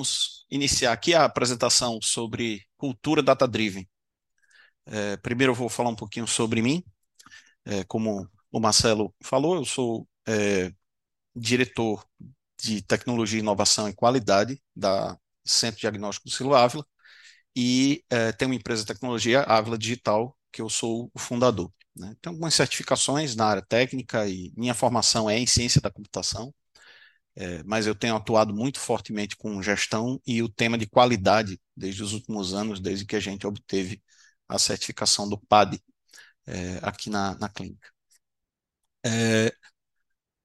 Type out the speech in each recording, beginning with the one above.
vamos iniciar aqui a apresentação sobre cultura data-driven. É, primeiro eu vou falar um pouquinho sobre mim. É, como o Marcelo falou, eu sou é, diretor de tecnologia, inovação e qualidade da Centro Diagnóstico do Silo Ávila e é, tenho uma empresa de tecnologia, Ávila Digital, que eu sou o fundador. Né? Tenho algumas certificações na área técnica e minha formação é em ciência da computação, é, mas eu tenho atuado muito fortemente com gestão e o tema de qualidade desde os últimos anos, desde que a gente obteve a certificação do PAD é, aqui na, na clínica. É,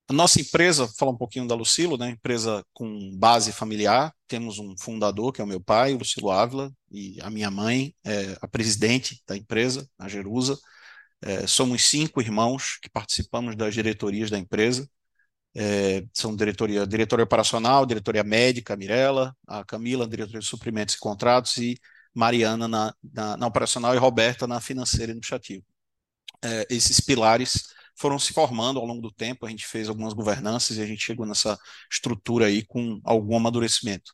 a nossa empresa, falar um pouquinho da Lucilo, né, empresa com base familiar, temos um fundador, que é o meu pai, o Lucilo Ávila, e a minha mãe, é a presidente da empresa, a Jerusa. É, somos cinco irmãos que participamos das diretorias da empresa. É, são diretoria, diretoria operacional, diretoria médica, Mirella, a Camila, diretoria de suprimentos e contratos, e Mariana na, na, na operacional e Roberta na financeira e administrativa. É, esses pilares foram se formando ao longo do tempo, a gente fez algumas governanças e a gente chegou nessa estrutura aí com algum amadurecimento.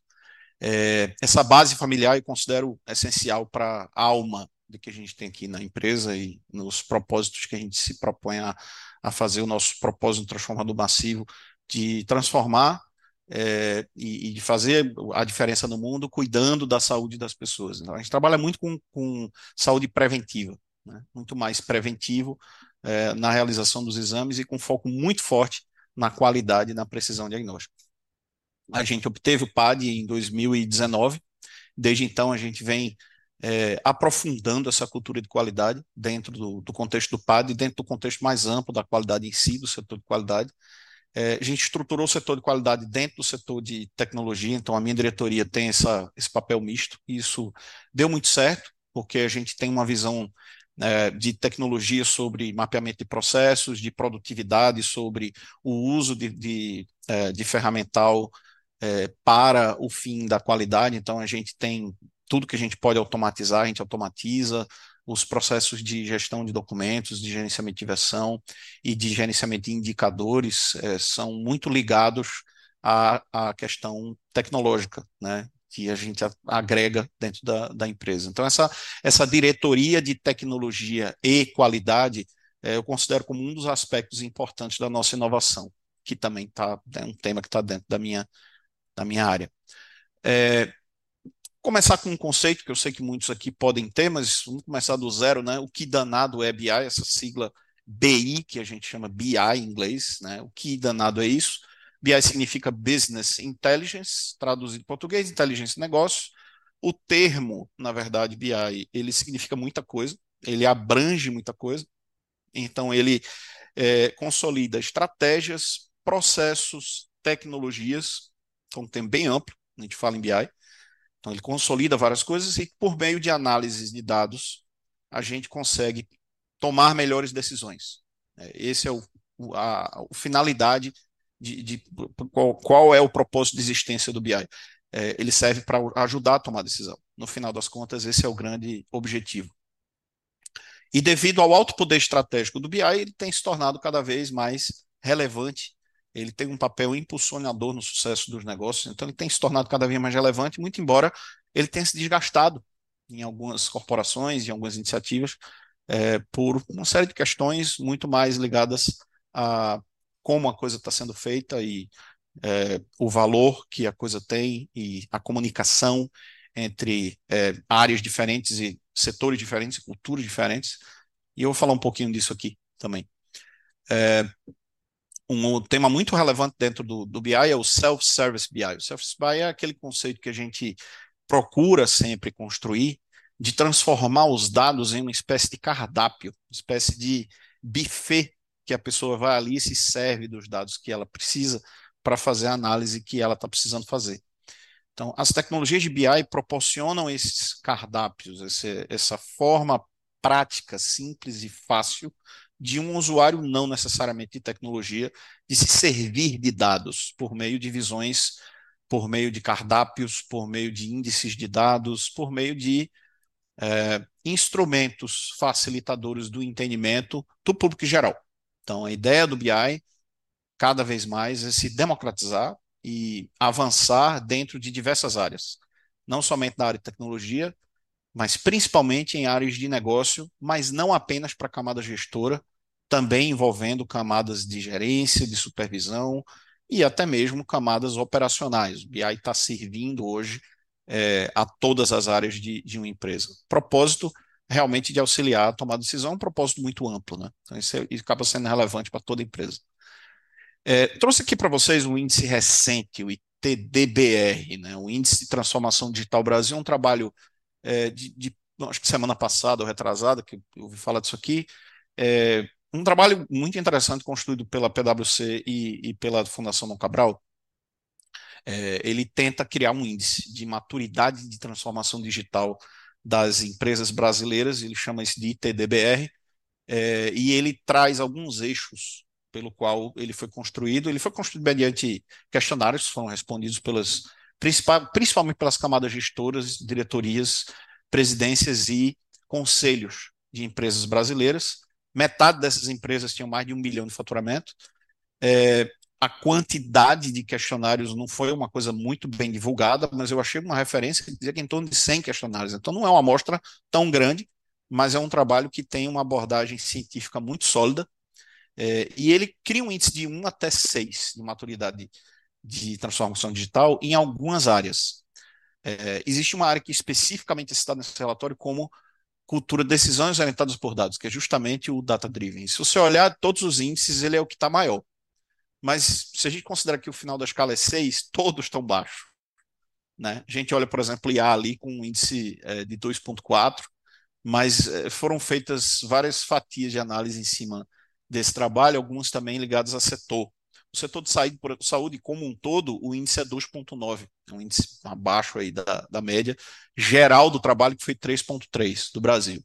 É, essa base familiar eu considero essencial para a alma do que a gente tem aqui na empresa e nos propósitos que a gente se propõe a, a fazer o nosso propósito transformador massivo de transformar é, e, e, de fazer a diferença no mundo cuidando da saúde das pessoas. Então, a gente trabalha muito com, com saúde preventiva, né? muito mais preventivo é, na realização dos exames e com foco muito forte na qualidade e na precisão diagnóstica. A gente obteve o PAD em 2019, desde então a gente vem é, aprofundando essa cultura de qualidade dentro do, do, contexto do PAD e dentro do contexto mais amplo da qualidade em si, do setor de qualidade. É, a gente estruturou o setor de qualidade dentro do setor de tecnologia, então a minha diretoria tem essa, esse papel misto, e isso deu muito certo, porque a gente tem uma visão é, de tecnologia sobre mapeamento de processos, de produtividade, sobre o uso de, de, é, de ferramental é, para o fim da qualidade. Então, a gente tem tudo que a gente pode automatizar, a gente automatiza os processos de gestão de documentos, de gerenciamento de versão e de gerenciamento de indicadores é, são muito ligados à, à questão tecnológica, né? que a gente agrega dentro da, da empresa. Então, essa, essa diretoria de tecnologia e qualidade é, eu considero como um dos aspectos importantes da nossa inovação, que também está é um tema que está dentro da minha, da minha área. É, começar com um conceito que eu sei que muitos aqui podem ter, mas vamos começar do zero, né? O que danado é BI, essa sigla BI, que a gente chama BI em inglês, né? O que danado é isso? BI significa Business Intelligence, traduzido em português, inteligência de negócio. O termo, na verdade, BI, ele significa muita coisa, ele abrange muita coisa. Então, ele é, consolida estratégias, processos, tecnologias, então um termo bem amplo, a gente fala em BI. Então, ele consolida várias coisas e, por meio de análises de dados, a gente consegue tomar melhores decisões. É, esse é o, a, a finalidade de, de qual, qual, é o propósito de existência do BI. É, ele serve para ajudar a tomar decisão. No final das contas, esse é o grande objetivo. E devido ao alto poder estratégico do BI, ele tem se tornado cada vez mais relevante. Ele tem um papel impulsionador no sucesso dos negócios, então ele tem se tornado cada vez mais relevante, muito embora ele tenha se desgastado em algumas corporações, em algumas iniciativas, é, por uma série de questões muito mais ligadas a como a coisa está sendo feita e é, o valor que a coisa tem e a comunicação entre é, áreas diferentes e setores diferentes culturas diferentes. E eu vou falar um pouquinho disso aqui também. É, um tema muito relevante dentro do, do BI é o Self-Service BI. O Self-Service BI é aquele conceito que a gente procura sempre construir de transformar os dados em uma espécie de cardápio, uma espécie de buffet que a pessoa vai ali e se serve dos dados que ela precisa para fazer a análise que ela está precisando fazer. Então, as tecnologias de BI proporcionam esses cardápios, esse, essa forma prática, simples e fácil de um usuário não necessariamente de tecnologia de se servir de dados por meio de visões, por meio de cardápios, por meio de índices de dados, por meio de é, instrumentos facilitadores do entendimento do público geral. Então, a ideia do BI, cada vez mais, é se democratizar, e avançar dentro de diversas áreas, não somente na área de tecnologia, mas principalmente em áreas de negócio, mas não apenas para a camada gestora, também envolvendo camadas de gerência, de supervisão e até mesmo camadas operacionais. O BI está servindo hoje é, a todas as áreas de, de uma empresa. Propósito realmente de auxiliar a tomar decisão, um propósito muito amplo, né? Então isso, é, isso acaba sendo relevante para toda empresa. É, trouxe aqui para vocês um índice recente, o ITDBR, né? o Índice de Transformação Digital Brasil, um trabalho é, de, de, acho que semana passada ou retrasada, que eu ouvi falar disso aqui, é, um trabalho muito interessante construído pela PwC e, e pela Fundação Dom Cabral. É, ele tenta criar um índice de maturidade de transformação digital das empresas brasileiras, ele chama isso de ITDBR, é, e ele traz alguns eixos pelo qual ele foi construído. Ele foi construído mediante questionários que foram respondidos pelas principalmente pelas camadas gestoras, diretorias, presidências e conselhos de empresas brasileiras. Metade dessas empresas tinham mais de um milhão de faturamento. É, a quantidade de questionários não foi uma coisa muito bem divulgada, mas eu achei uma referência que dizia que em torno de 100 questionários. Então não é uma amostra tão grande, mas é um trabalho que tem uma abordagem científica muito sólida. É, e ele cria um índice de 1 até 6 de maturidade de transformação digital em algumas áreas. É, existe uma área que especificamente é citada nesse relatório como cultura de decisões orientadas por dados, que é justamente o data-driven. Se você olhar todos os índices, ele é o que está maior. Mas se a gente considerar que o final da escala é 6, todos estão baixos. Né? A gente olha, por exemplo, IA ali com um índice é, de 2,4, mas é, foram feitas várias fatias de análise em cima desse trabalho, alguns também ligados a setor. O setor de saúde como um todo, o índice é 2,9, é um índice abaixo aí da, da média geral do trabalho, que foi 3,3 do Brasil.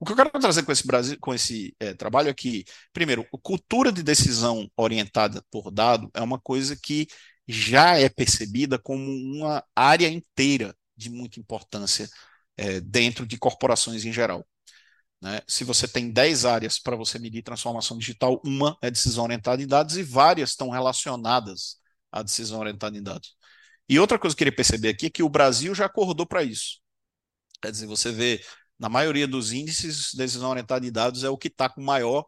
O que eu quero trazer com esse, Brasil, com esse é, trabalho é que, primeiro, cultura de decisão orientada por dado é uma coisa que já é percebida como uma área inteira de muita importância é, dentro de corporações em geral. Né? Se você tem 10 áreas para você medir transformação digital, uma é decisão orientada em dados e várias estão relacionadas à decisão orientada em dados. E outra coisa que eu queria perceber aqui é que o Brasil já acordou para isso. Quer dizer, você vê, na maioria dos índices, decisão orientada em dados é o que está com maior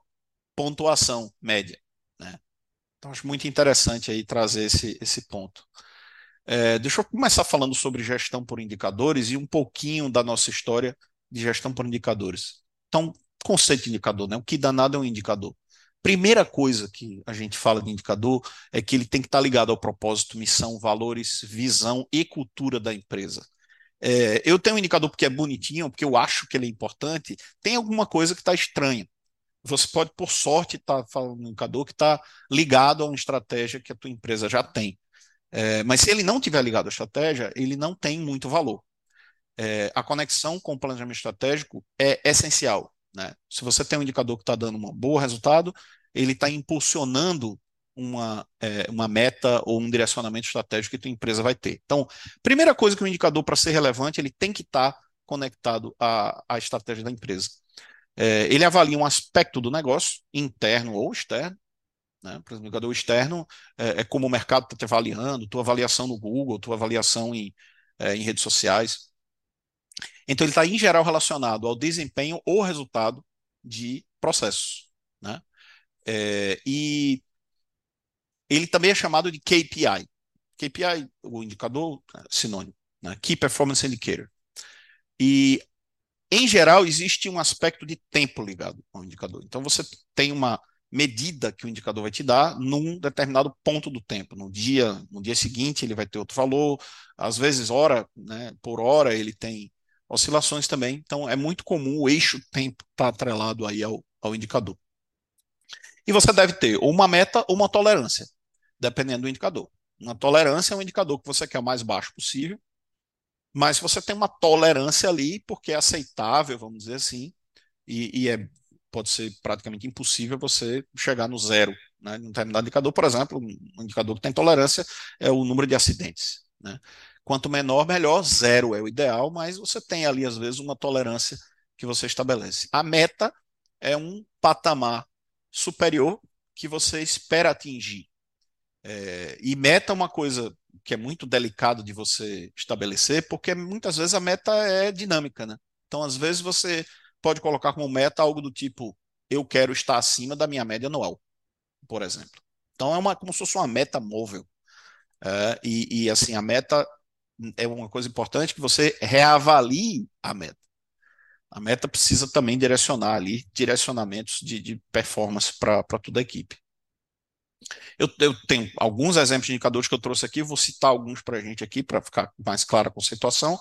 pontuação média. Né? Então, acho muito interessante aí trazer esse, esse ponto. É, deixa eu começar falando sobre gestão por indicadores e um pouquinho da nossa história de gestão por indicadores. Então, conceito de indicador, né? O que danado é um indicador. Primeira coisa que a gente fala de indicador é que ele tem que estar ligado ao propósito, missão, valores, visão e cultura da empresa. É, eu tenho um indicador porque é bonitinho, porque eu acho que ele é importante, tem alguma coisa que está estranha. Você pode, por sorte, estar tá falando um indicador que está ligado a uma estratégia que a tua empresa já tem. É, mas se ele não tiver ligado à estratégia, ele não tem muito valor é, a conexão com o planejamento estratégico é essencial. Né? Se você tem um indicador que está dando um bom resultado, ele está impulsionando uma, é, uma meta ou um direcionamento estratégico que a tua empresa vai ter. Então, primeira coisa que o um indicador, para ser relevante, ele tem que estar tá conectado à, à estratégia da empresa. É, ele avalia um aspecto do negócio, interno ou externo. Né? Por exemplo, o indicador externo é, é como o mercado está te avaliando, tua avaliação no Google, tua avaliação em, é, em redes sociais. Então, ele está, em geral, relacionado ao desempenho ou resultado de processos. Né? É, e ele também é chamado de KPI. KPI, o indicador, é sinônimo, né? Key Performance Indicator. E, em geral, existe um aspecto de tempo ligado ao indicador. Então, você tem uma medida que o indicador vai te dar num determinado ponto do tempo. No dia, no dia seguinte, ele vai ter outro valor. Às vezes, hora né, por hora, ele tem oscilações também. Então, é muito comum o eixo tempo estar tá atrelado aí ao, ao indicador. E você deve ter ou uma meta ou uma tolerância, dependendo do indicador. Uma tolerância é um indicador que você quer o mais baixo possível, mas você tem uma tolerância ali porque é aceitável, vamos dizer assim, e, e é, pode ser praticamente impossível você chegar no zero. Né? Um determinado indicador, por exemplo, um indicador que tem tolerância é o número de acidentes. Né? Quanto menor, melhor. Zero é o ideal, mas você tem ali, às vezes, uma tolerância que você estabelece. A meta é um patamar superior que você espera atingir. É, e meta é uma coisa que é muito delicado de você estabelecer, porque muitas vezes a meta é dinâmica, né? Então, às vezes você pode colocar como meta algo do tipo: eu quero estar acima da minha média anual, por exemplo. Então, é uma, como se fosse uma meta móvel. É, e, e, assim, a meta é uma coisa importante que você reavalie a meta. A meta precisa também direcionar ali direcionamentos de, de performance para toda a equipe. Eu, eu, tenho alguns exemplos de indicadores que eu trouxe aqui, vou citar alguns para a gente aqui, para ficar mais clara a conceituação.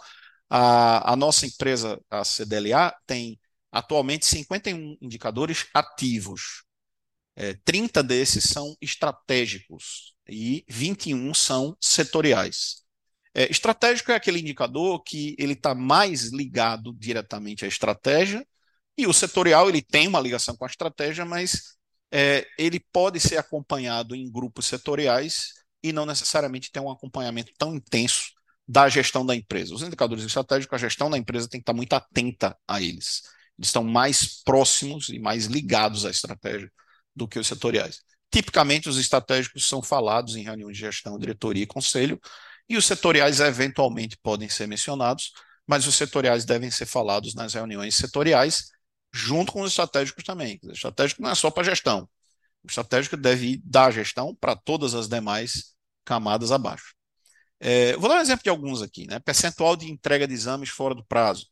A, a nossa empresa, a CDLA, tem atualmente 51 indicadores ativos. É, 30 desses são estratégicos e 21 são setoriais. É, estratégico é aquele indicador que ele está mais ligado diretamente à estratégia, e o setorial ele tem uma ligação com a estratégia, mas é, ele pode ser acompanhado em grupos setoriais e não necessariamente ter um acompanhamento tão intenso da gestão da empresa. Os indicadores estratégicos, a gestão da empresa tem que estar muito atenta a eles. Eles estão mais próximos e mais ligados à estratégia do que os setoriais. Tipicamente, os estratégicos são falados em reuniões de gestão, diretoria e conselho, e os setoriais eventualmente podem ser mencionados, mas os setoriais devem ser falados nas reuniões setoriais, junto com os estratégicos também. O estratégico não é só para gestão. O estratégico deve ir da gestão para todas as demais camadas abaixo. É, vou dar um exemplo de alguns aqui, né? Percentual de entrega de exames fora do prazo.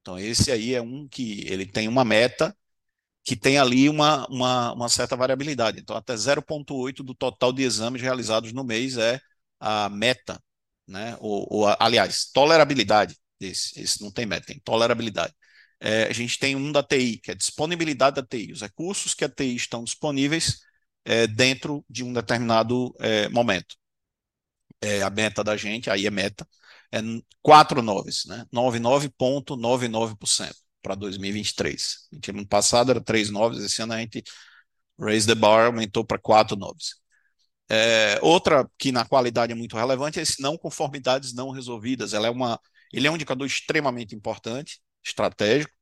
Então, esse aí é um que ele tem uma meta que tem ali uma, uma, uma certa variabilidade. Então, até 0,8 do total de exames realizados no mês é a meta, né? Ou, ou aliás, tolerabilidade desse. Esse não tem meta, tem tolerabilidade é, a gente tem um da TI, que é disponibilidade da TI, os recursos que a TI estão disponíveis é, dentro de um determinado é, momento. É, a meta da gente, aí é meta, é 4 noves, né? 99,99% para 2023. A gente, ano passado era 3 noves, esse ano a gente raise the bar, aumentou para 4 noves. É, outra que na qualidade é muito relevante é esse não conformidades não resolvidas. Ela é uma, ele é um indicador extremamente importante estratégico.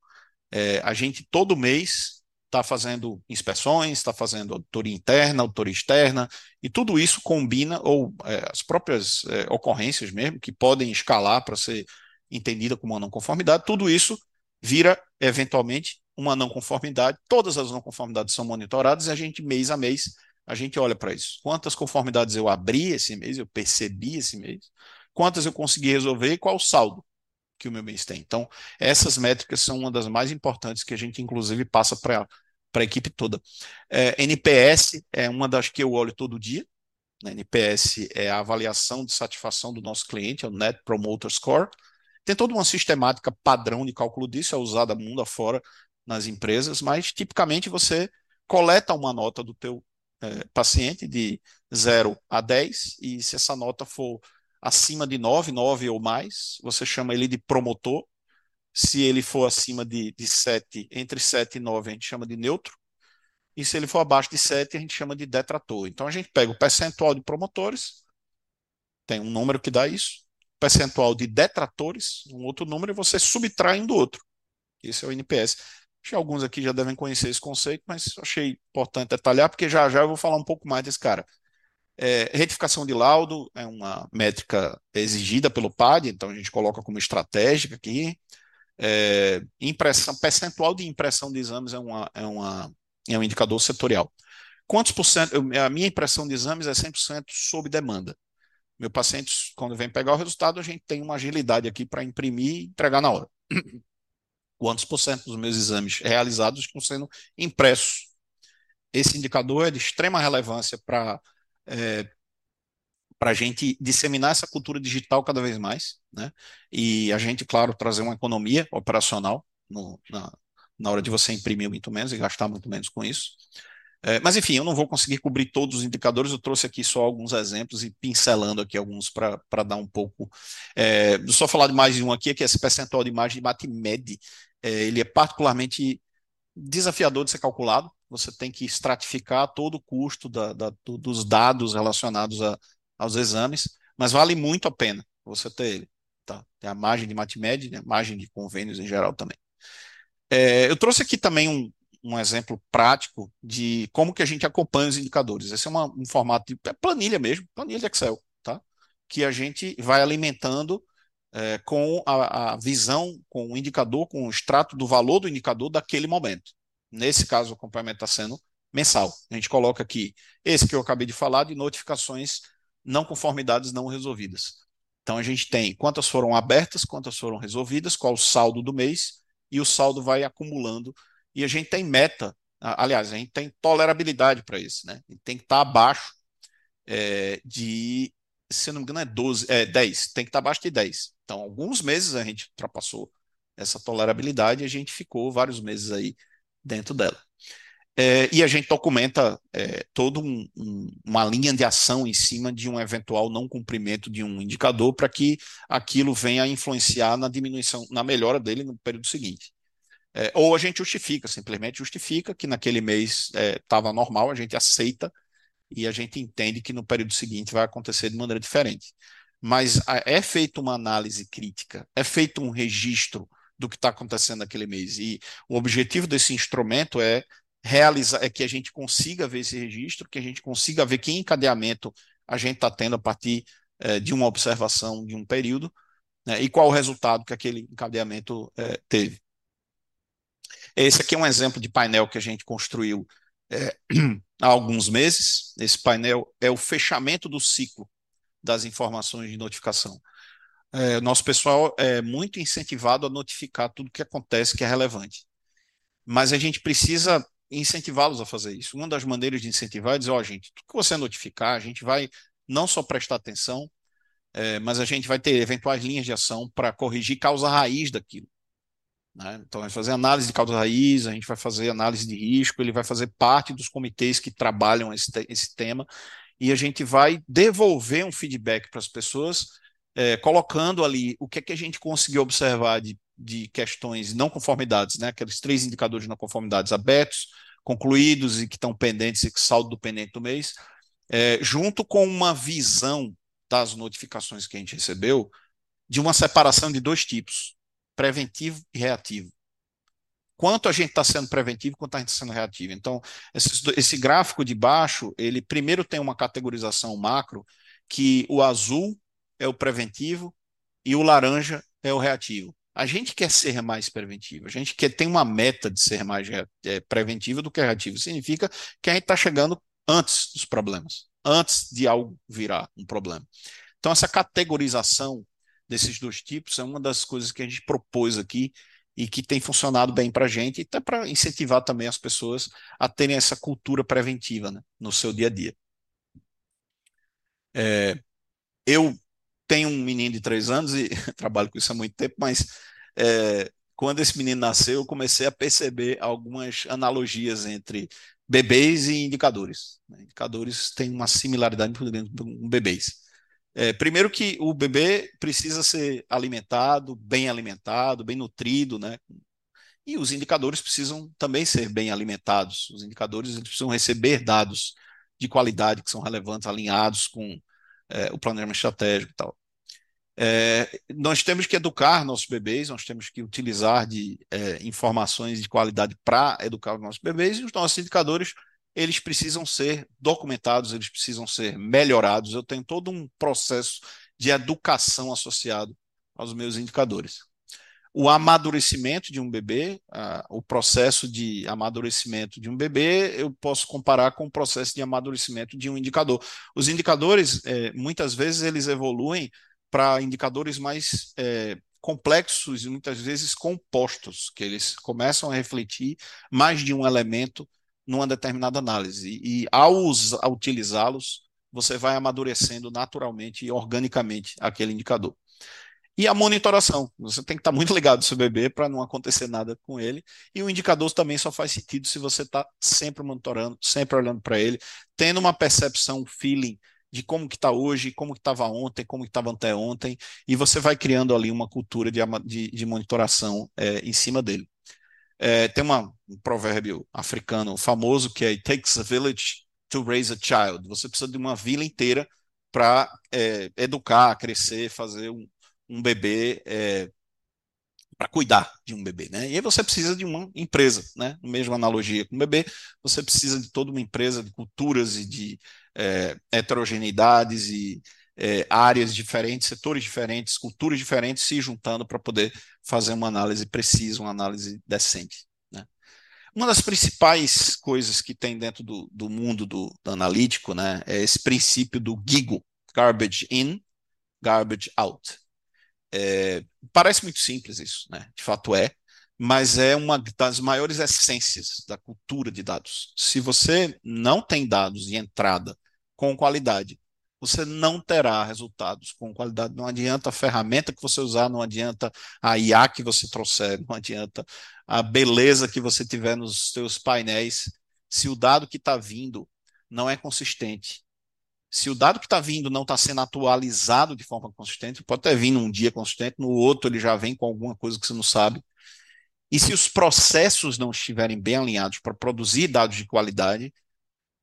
É, a gente todo mês está fazendo inspeções, está fazendo auditoria interna, auditoria externa, e tudo isso combina, ou é, as próprias é, ocorrências mesmo, que podem escalar para ser entendida como uma não conformidade, tudo isso vira, eventualmente, uma não conformidade. Todas as não conformidades são monitoradas e a gente, mês a mês, a gente olha para isso. Quantas conformidades eu abri esse mês, eu percebi esse mês, quantas eu consegui resolver e qual o saldo que o meu mês tem. Então, essas métricas são uma das mais importantes que a gente, inclusive, passa para a equipe toda. É, NPS é uma das que eu olho todo dia. Né? NPS é a avaliação de satisfação do nosso cliente, é o Net Promoter Score. Tem toda uma sistemática padrão de cálculo disso, é usada mundo afora nas empresas, mas tipicamente você coleta uma nota do teu é, paciente de 0 a 10, e se essa nota for acima de 9, 9 ou mais, você chama ele de promotor. Se ele for acima de, de 7, entre 7 e 9, a gente chama de neutro. E se ele for abaixo de 7, a gente chama de detrator. Então a gente pega o percentual de promotores, tem um número que dá isso, percentual de detratores, um outro número, e você subtrai um do outro. Esse é o NPS. Acho que alguns aqui já devem conhecer esse conceito, mas achei importante detalhar, porque já já eu vou falar um pouco mais desse cara. É, retificação de laudo é uma métrica exigida pelo PAD, então a gente coloca como estratégica aqui. É, impressão, percentual de impressão de exames é, uma, é, uma, é um indicador setorial. Quantos por cento? a minha impressão de exames é 100% sob demanda. Meu paciente, quando vem pegar o resultado, a gente tem uma agilidade aqui para imprimir e entregar na hora. Quantos por cento dos meus exames realizados estão sendo impressos? Esse indicador é de extrema relevância para é, para a gente disseminar essa cultura digital cada vez mais, né? E a gente, claro, trazer uma economia operacional no, na, na hora de você imprimir muito menos e gastar muito menos com isso. É, mas enfim, eu não vou conseguir cobrir todos os indicadores, eu trouxe aqui só alguns exemplos e pincelando aqui alguns para dar um pouco. É, só falar de mais um aqui, que é esse percentual de imagem de MATMED, é, ele é particularmente desafiador de ser calculado, você tem que estratificar todo o custo da, da, dos dados relacionados a, aos exames, mas vale muito a pena você ter ele. Tá? Tem a margem de MATMED, né? margem de convênios em geral também. É, eu trouxe aqui também um, um exemplo prático de como que a gente acompanha os indicadores. Esse é uma, um formato de é planilha mesmo, planilha de Excel, tá? Que a gente vai alimentando é, com a, a, visão, com o indicador, com o extrato do valor do indicador daquele momento. Nesse caso, o acompanhamento está sendo mensal. A gente coloca aqui esse que eu acabei de falar de notificações não conformidades não resolvidas. Então a gente tem quantas foram abertas, quantas foram resolvidas, qual o saldo do mês, e o saldo vai acumulando. E a gente tem meta, aliás, a gente tem tolerabilidade para isso, né? tem que estar tá abaixo é, de, se não me engano, é 12, é 10, tem que estar tá abaixo de 10. Então, alguns meses a gente ultrapassou essa tolerabilidade e a gente ficou vários meses aí dentro dela. É, e a gente documenta é, toda um, um, uma linha de ação em cima de um eventual não cumprimento de um indicador para que aquilo venha a influenciar na diminuição, na melhora dele no período seguinte. É, ou a gente justifica, simplesmente justifica que naquele mês estava é, normal, a gente aceita e a gente entende que no período seguinte vai acontecer de maneira diferente. Mas é feita uma análise crítica, é feito um registro do que está acontecendo naquele mês. E o objetivo desse instrumento é realizar, é que a gente consiga ver esse registro, que a gente consiga ver que encadeamento a gente está tendo a partir é, de uma observação de um período, né, e qual o resultado que aquele encadeamento é, teve. Esse aqui é um exemplo de painel que a gente construiu é, há alguns meses. Esse painel é o fechamento do ciclo das informações de notificação. É, nosso pessoal é muito incentivado a notificar tudo que acontece que é relevante. Mas a gente precisa incentivá-los a fazer isso. Uma das maneiras de incentivar é dizer, ó, oh, gente, tudo que você notificar, a gente vai não só prestar atenção, é, mas a gente vai ter eventuais linhas de ação para corrigir causa raiz daquilo. Né? Então, vai fazer análise de causa raiz, a gente vai fazer análise de risco, ele vai fazer parte dos comitês que trabalham esse, esse tema, e a gente vai devolver um feedback para as pessoas, é, colocando ali o que é que a gente conseguiu observar de de questões não conformidades, né? aqueles três indicadores de não conformidades abertos, concluídos e que estão pendentes, e que saldo do pendente do mês, é, junto com uma visão das notificações que a gente recebeu de uma separação de dois tipos, preventivo e reativo. Quanto a gente está sendo preventivo, quanto a gente está sendo reativo. Então, esse, esse gráfico de baixo, ele primeiro tem uma categorização macro, que o azul é o preventivo e o laranja é o reativo. A gente quer ser mais preventivo, a gente quer ter uma meta de ser mais é, preventivo do que reativo. Significa que a gente está chegando antes dos problemas, antes de algo virar um problema. Então, essa categorização desses dois tipos é uma das coisas que a gente propôs aqui e que tem funcionado bem para a gente, e até para incentivar também as pessoas a terem essa cultura preventiva né, no seu dia a dia. É, eu tenho um menino de três anos e trabalho com isso há muito tempo, mas é, quando esse menino nasceu, eu comecei a perceber algumas analogias entre bebês e indicadores. Né? Indicadores têm uma similaridade com bebês. É, primeiro que o bebê precisa ser alimentado, bem alimentado, bem nutrido, né? E os indicadores precisam também ser bem alimentados. Os indicadores precisam receber dados de qualidade que são relevantes, alinhados com é, o planejamento estratégico e tal. É, nós temos que educar nossos bebês, nós temos que utilizar de é, informações de qualidade para educar os nossos bebês, e os nossos indicadores eles precisam ser documentados, eles precisam ser melhorados. Eu tenho todo um processo de educação associado aos meus indicadores. O amadurecimento de um bebê, o processo de amadurecimento de um bebê, eu posso comparar com o processo de amadurecimento de um indicador. Os indicadores, é, muitas vezes, eles evoluem para indicadores mais é, complexos e muitas vezes compostos, que eles começam a refletir mais de um elemento numa determinada análise. E, ao, ao utilizá-los, você vai amadurecendo naturalmente e organicamente aquele indicador. E a monitoração. Você tem que estar muito ligado no seu bebê para não acontecer nada com ele. E o indicador também só faz sentido se você está sempre monitorando, sempre olhando para ele, tendo uma percepção, feeling de como que está hoje, como que estava ontem, como que estava anteontem, e você vai criando ali uma cultura de, de, de monitoração é, em cima dele. É, tem uma, um provérbio africano famoso que é It takes a village to raise a child. Você precisa de uma vila inteira para é, educar, crescer, fazer um, um bebê é, para cuidar de um bebê, né? E aí você precisa de uma empresa, né? Mesma analogia com o bebê, você precisa de toda uma empresa de culturas e de é, heterogeneidades e é, áreas diferentes, setores diferentes, culturas diferentes se juntando para poder fazer uma análise precisa, uma análise decente. Né? Uma das principais coisas que tem dentro do, do mundo do, do, analítico né, é esse princípio do GIGO, Garbage In, Garbage Out. É, parece muito simples isso, né? de fato é, mas é uma das maiores essências da cultura de dados. Se você não tem dados de entrada com qualidade, você não terá resultados com qualidade. Não adianta a ferramenta que você usar, não adianta a IA que você trouxer, não adianta a beleza que você tiver nos seus painéis, se o dado que está vindo não é consistente. Se o dado que está vindo não está sendo atualizado de forma consistente, pode ter vindo um dia consistente, no outro ele já vem com alguma coisa que você não sabe. E se os processos não estiverem bem alinhados para produzir dados de qualidade,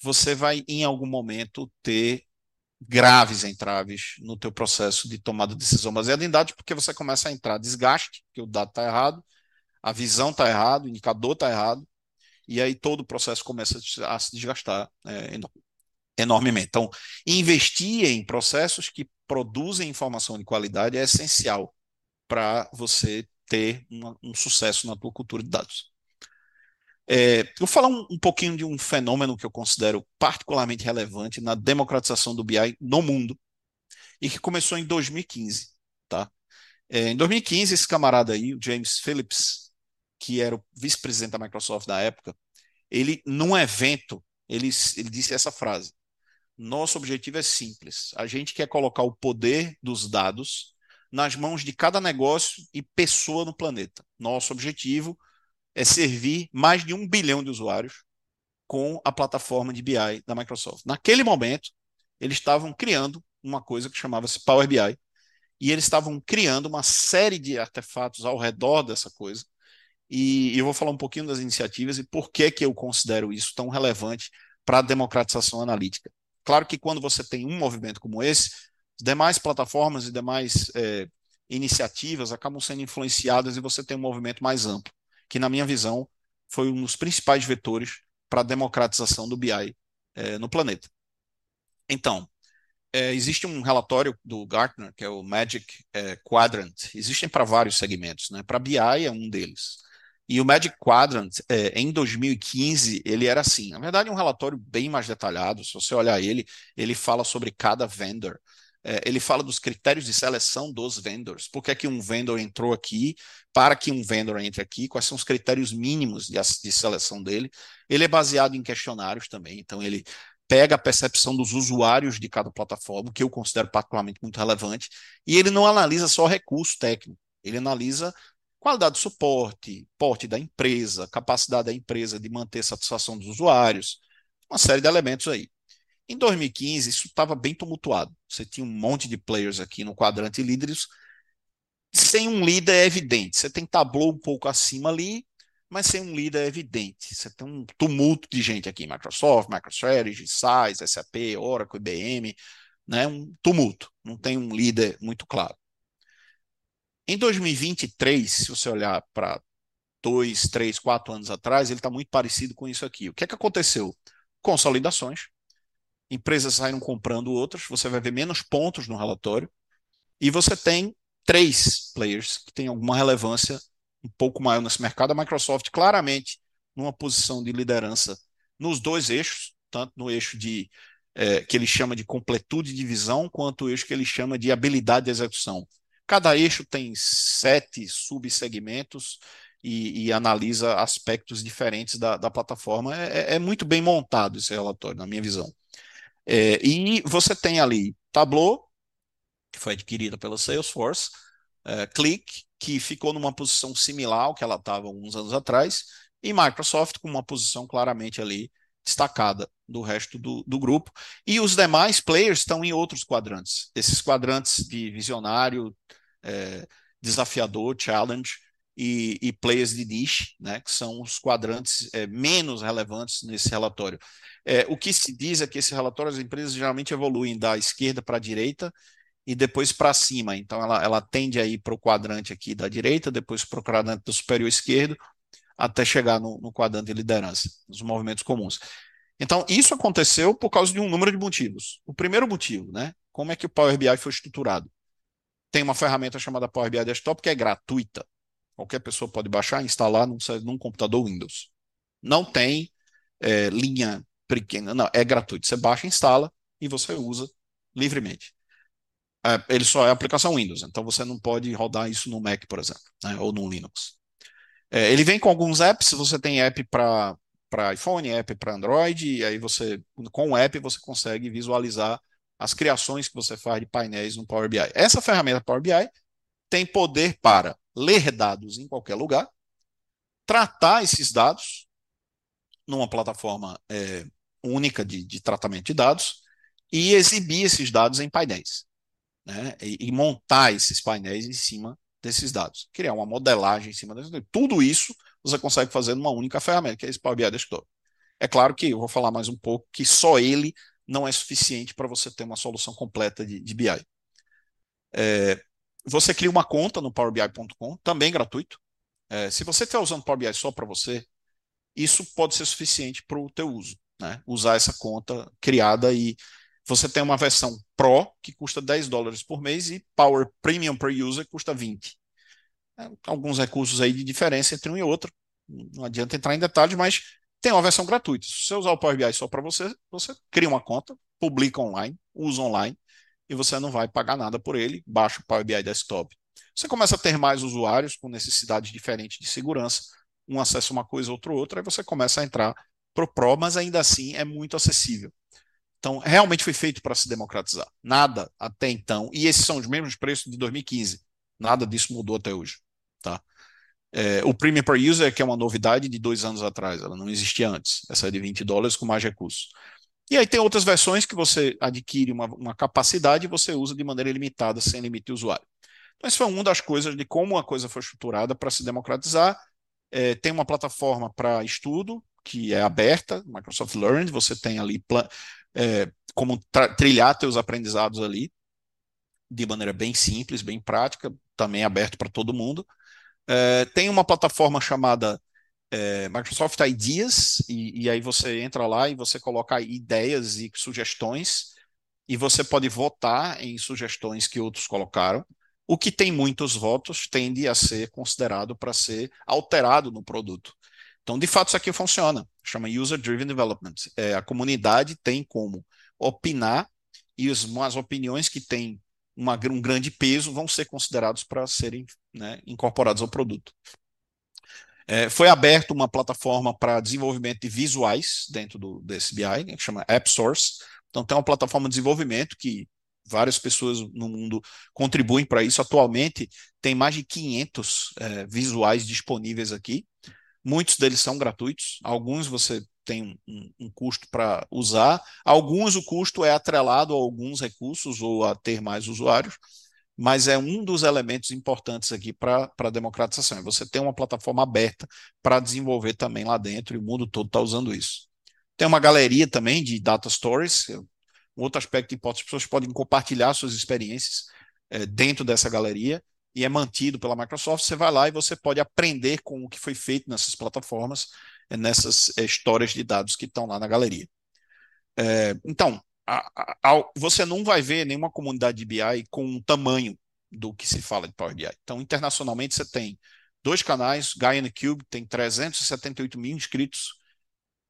você vai, em algum momento, ter graves entraves no teu processo de tomada de decisão baseada em dados, porque você começa a entrar desgaste, porque o dado está errado, a visão está errado, o indicador está errado, e aí todo o processo começa a se desgastar é, enormemente. Então, investir em processos que produzem informação de qualidade é essencial para você ter um sucesso na tua cultura de dados. É, vou falar um, um, pouquinho de um fenômeno que eu considero particularmente relevante na democratização do BI no mundo e que começou em 2015, tá? É, em 2015, esse camarada aí, o James Phillips, que era o vice-presidente da Microsoft na época, ele, num evento, ele, ele disse essa frase: Nosso objetivo é simples. A gente quer colocar o poder dos dados nas mãos de cada negócio e pessoa no planeta. Nosso objetivo é é servir mais de um bilhão de usuários com a plataforma de BI da Microsoft. Naquele momento, eles estavam criando uma coisa que chamava-se Power BI, e eles estavam criando uma série de artefatos ao redor dessa coisa. E eu vou falar um pouquinho das iniciativas e por que, que eu considero isso tão relevante para a democratização analítica. Claro que quando você tem um movimento como esse, demais plataformas e demais é, iniciativas acabam sendo influenciadas e você tem um movimento mais amplo que, na minha visão, foi um dos principais vetores para a democratização do BI é, no planeta. Então, é, existe um relatório do Gartner, que é o Magic é, Quadrant, existem para vários segmentos, né? para BI é um deles. E o Magic Quadrant, é, em 2015, ele era assim. Na verdade, um relatório bem mais detalhado. Se você olhar ele, ele fala sobre cada vendor é, ele fala dos critérios de seleção dos vendors. Por que, é que um vendor entrou aqui? Para que um vendor entre aqui? Quais são os critérios mínimos de, de seleção dele? Ele é baseado em questionários também, então ele pega a percepção dos usuários de cada plataforma, que eu considero particularmente muito relevante, e ele não analisa só recurso técnico, ele analisa qualidade de suporte, porte da empresa, capacidade da empresa de manter satisfação dos usuários, uma série de elementos aí. Em 2015, isso estava bem tumultuado. Você tinha um monte de players aqui no quadrante líderes, sem um líder evidente. Você tem Tableau um pouco acima ali, mas sem um líder evidente. Você tem um tumulto de gente aqui, Microsoft, MicroStrategy, SAIS, SAP, Oracle, IBM, né? um tumulto, não tem um líder muito claro. Em 2023, se você olhar para dois, três, quatro anos atrás, ele está muito parecido com isso aqui. O que é que aconteceu? Consolidações, empresas saíram comprando outras, você vai ver menos pontos no relatório, e você tem três players que têm alguma relevância um pouco maior nesse mercado. A Microsoft claramente numa posição de liderança nos dois eixos, tanto no eixo de é, que ele chama de completude de visão, quanto o eixo que ele chama de habilidade de execução. Cada eixo tem sete subsegmentos e, e analisa aspectos diferentes da, da plataforma. É, é, muito bem montado esse relatório, na minha visão. É, e você tem ali Tableau, que foi adquirida pela Salesforce, é, Click, que ficou numa posição similar ao que ela estava uns anos atrás, e Microsoft com uma posição claramente ali destacada do resto do, do grupo. E os demais players estão em outros quadrantes. Esses quadrantes de visionário, é, desafiador, challenge, e, e, players de niche, né, que são os quadrantes é, menos relevantes nesse relatório. É, o que se diz é que esse relatório as empresas geralmente evoluem da esquerda para a direita e depois para cima. Então ela, ela tende a ir para o quadrante aqui da direita, depois para o quadrante do superior esquerdo, até chegar no, no quadrante de liderança, nos movimentos comuns. Então, isso aconteceu por causa de um número de motivos. O primeiro motivo, né? Como é que o Power BI foi estruturado? Tem uma ferramenta chamada Power BI Desktop que é gratuita. Qualquer pessoa pode baixar e instalar num, num computador Windows. Não tem é, linha não, é gratuito. Você baixa, instala e você usa livremente. É, ele só é aplicação Windows, então você não pode rodar isso no Mac, por exemplo, né, ou no Linux. É, ele vem com alguns apps, você tem app para para iPhone, app para Android, e aí você, com o app, você consegue visualizar as criações que você faz de painéis no Power BI. Essa ferramenta Power BI tem poder para ler dados em qualquer lugar, tratar esses dados numa plataforma é, única de, de, tratamento de dados e exibir esses dados em painéis. Né? E, e, montar esses painéis em cima desses dados. Criar uma modelagem em cima desses dados. Tudo isso você consegue fazer numa única ferramenta, que é esse Power BI Desktop. É claro que eu vou falar mais um pouco que só ele não é suficiente para você ter uma solução completa de, de BI. É, você cria uma conta no powerbi.com, também gratuito. É, se você estiver usando Power BI só para você, isso pode ser suficiente para o teu uso. Né? Usar essa conta criada e você tem uma versão Pro que custa 10 dólares por mês e Power Premium per User custa 20. É, alguns recursos aí de diferença entre um e outro. Não adianta entrar em detalhes, mas tem uma versão gratuita. Se você usar o Power BI só para você, você cria uma conta, publica online, usa online e você não vai pagar nada por ele. Baixa o Power BI Desktop. Você começa a ter mais usuários com necessidades diferentes de segurança, um acesso a uma coisa, outro outra, aí você começa a entrar para o Pro, mas ainda assim é muito acessível. Então, realmente foi feito para se democratizar. Nada até então, e esses são os mesmos preços de 2015. Nada disso mudou até hoje. Tá? É, o Premium per User, que é uma novidade de dois anos atrás, ela não existia antes. Essa é de 20 dólares com mais recursos. E aí tem outras versões que você adquire uma, uma capacidade e você usa de maneira ilimitada, sem limite de usuário. Então, isso foi uma das coisas de como a coisa foi estruturada para se democratizar. É, tem uma plataforma para estudo, que é aberta, Microsoft Learn, você tem ali é, como trilhar seus aprendizados ali, de maneira bem simples, bem prática, também aberto para todo mundo. É, tem uma plataforma chamada é, Microsoft Ideas, e, e, aí você entra lá e você coloca ideias e sugestões, e você pode votar em sugestões que outros colocaram. O que tem muitos votos tende a ser considerado para ser alterado no produto. Então, de fato, isso aqui funciona. Chama User Driven Development. É, a comunidade tem como opinar e as, as opiniões que têm uma, um grande peso vão ser considerados para serem né, incorporados ao produto. É, foi aberta uma plataforma para desenvolvimento de visuais dentro do, desse BI, que chama AppSource. Então, tem uma plataforma de desenvolvimento que várias pessoas no mundo contribuem para isso. Atualmente, tem mais de 500 é, visuais disponíveis aqui. Muitos deles são gratuitos, alguns você tem um, um custo para usar, alguns o custo é atrelado a alguns recursos ou a ter mais usuários, mas é um dos elementos importantes aqui para a democratização. É você ter uma plataforma aberta para desenvolver também lá dentro, e o mundo todo está usando isso. Tem uma galeria também de data stories, é um outro aspecto importante, as pessoas podem compartilhar suas experiências é, dentro dessa galeria, e é mantido pela Microsoft, você vai lá e você pode aprender com o que foi feito nessas plataformas, eh, nessas eh, histórias de dados que estão lá na galeria. É, então, a, a, você não vai ver nenhuma comunidade de BI com o tamanho do que se fala de Power BI. Então, internacionalmente, você tem dois canais, Guy Cube tem 378 mil inscritos,